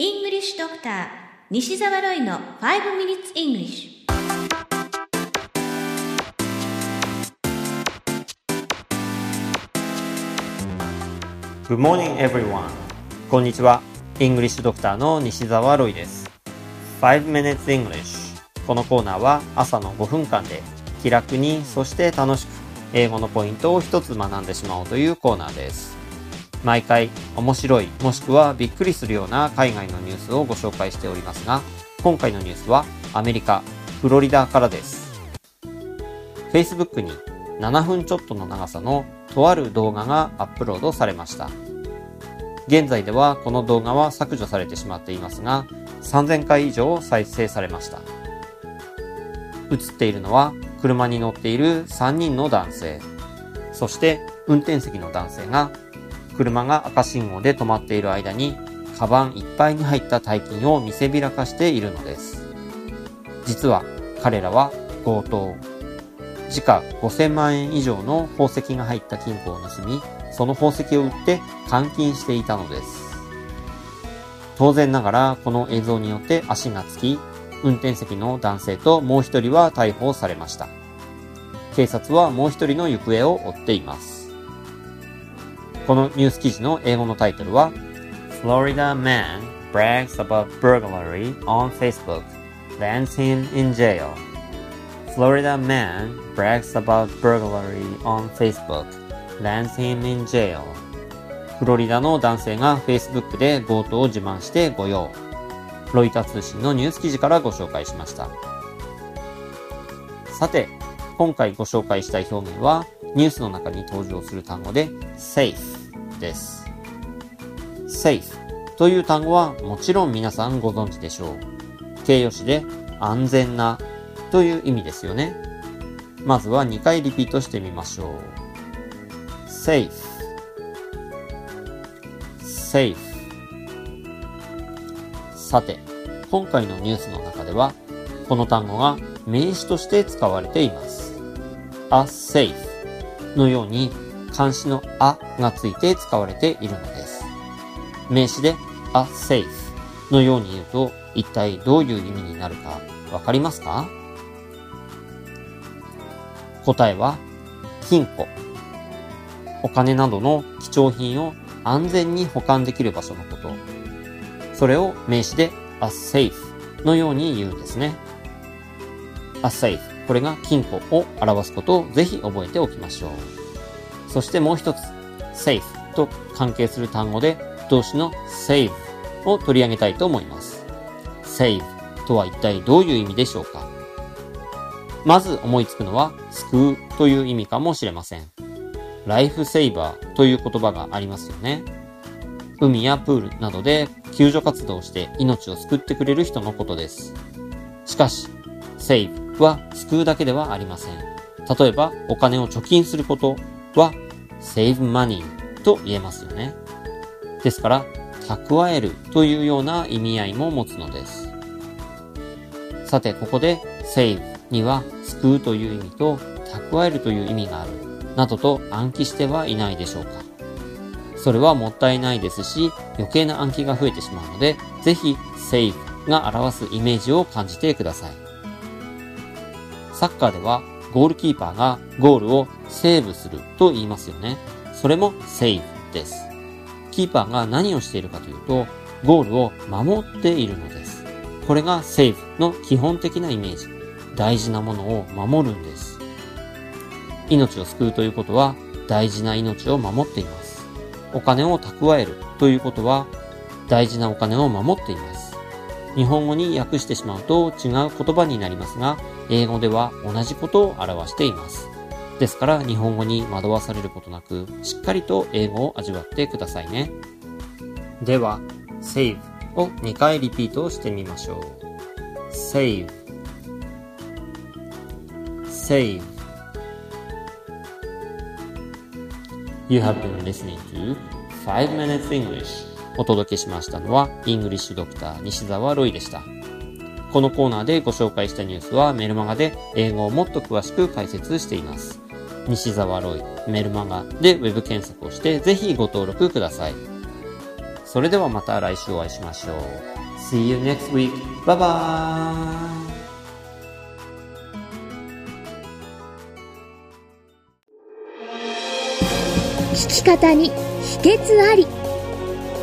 English Doctor 西澤ロイの5 Minutes English Good morning everyone こんにちは English Doctor の西澤ロイです5 Minutes English このコーナーは朝の5分間で気楽にそして楽しく英語のポイントを一つ学んでしまおうというコーナーです毎回面白いもしくはびっくりするような海外のニュースをご紹介しておりますが今回のニュースはアメリカフロリダからです。Facebook に7分ちょっとの長さのとある動画がアップロードされました。現在ではこの動画は削除されてしまっていますが3000回以上再生されました。映っているのは車に乗っている3人の男性。そして運転席の男性が車が赤信号で止まっている間に、カバンいっぱいに入った大金を見せびらかしているのです。実は彼らは強盗。時価5000万円以上の宝石が入った金庫を盗み、その宝石を売って換金していたのです。当然ながらこの映像によって足がつき、運転席の男性ともう一人は逮捕されました。警察はもう一人の行方を追っています。このニュース記事の英語のタイトルは Florida man brags about burglary on Facebook lands him in jail Florida man brags about burglary on Facebook lands him in jail フロリダの男性が Facebook で強盗を自慢して御用ロイター通信のニュース記事からご紹介しましたさて今回ご紹介したい表現はニュースの中に登場する単語で safe です。safe という単語はもちろん皆さんご存知でしょう。形容詞で安全なという意味ですよね。まずは2回リピートしてみましょう。safe safe さて、今回のニュースの中では、この単語が名詞として使われています。a safe のように漢詞のあがついて使われているのです。名詞で a safe のように言うと一体どういう意味になるかわかりますか？答えは金庫。お金などの貴重品を安全に保管できる場所のこと。それを名詞で a safe のように言うんですね。a safe これが金庫を表すことをぜひ覚えておきましょう。そしてもう一つ、safe と関係する単語で動詞の save を取り上げたいと思います。save とは一体どういう意味でしょうかまず思いつくのは救うという意味かもしれません。ライフセイバーという言葉がありますよね。海やプールなどで救助活動をして命を救ってくれる人のことです。しかし、save は救うだけではありません。例えば、お金を貯金することは save money と言えますよね。ですから、蓄えるというような意味合いも持つのです。さて、ここで save には救うという意味と蓄えるという意味がある、などと暗記してはいないでしょうか。それはもったいないですし、余計な暗記が増えてしまうので、ぜひ save が表すイメージを感じてください。サッカーではゴールキーパーがゴールをセーブすると言いますよね。それもセーブです。キーパーが何をしているかというと、ゴールを守っているのです。これがセーブの基本的なイメージ。大事なものを守るんです。命を救うということは大事な命を守っています。お金を蓄えるということは大事なお金を守っています。日本語に訳してしまうと違う言葉になりますが、英語では同じことを表しています。ですから日本語に惑わされることなく、しっかりと英語を味わってくださいね。では、save を2回リピートしてみましょう。save save You have been listening to 5 Minutes English お届けしましたのは、イングリッシュドクター西澤ロイでした。このコーナーでご紹介したニュースはメルマガで英語をもっと詳しく解説しています。西澤ロイ、メルマガでウェブ検索をしてぜひご登録ください。それではまた来週お会いしましょう。See you next week. Bye bye! 聞き方に秘訣あり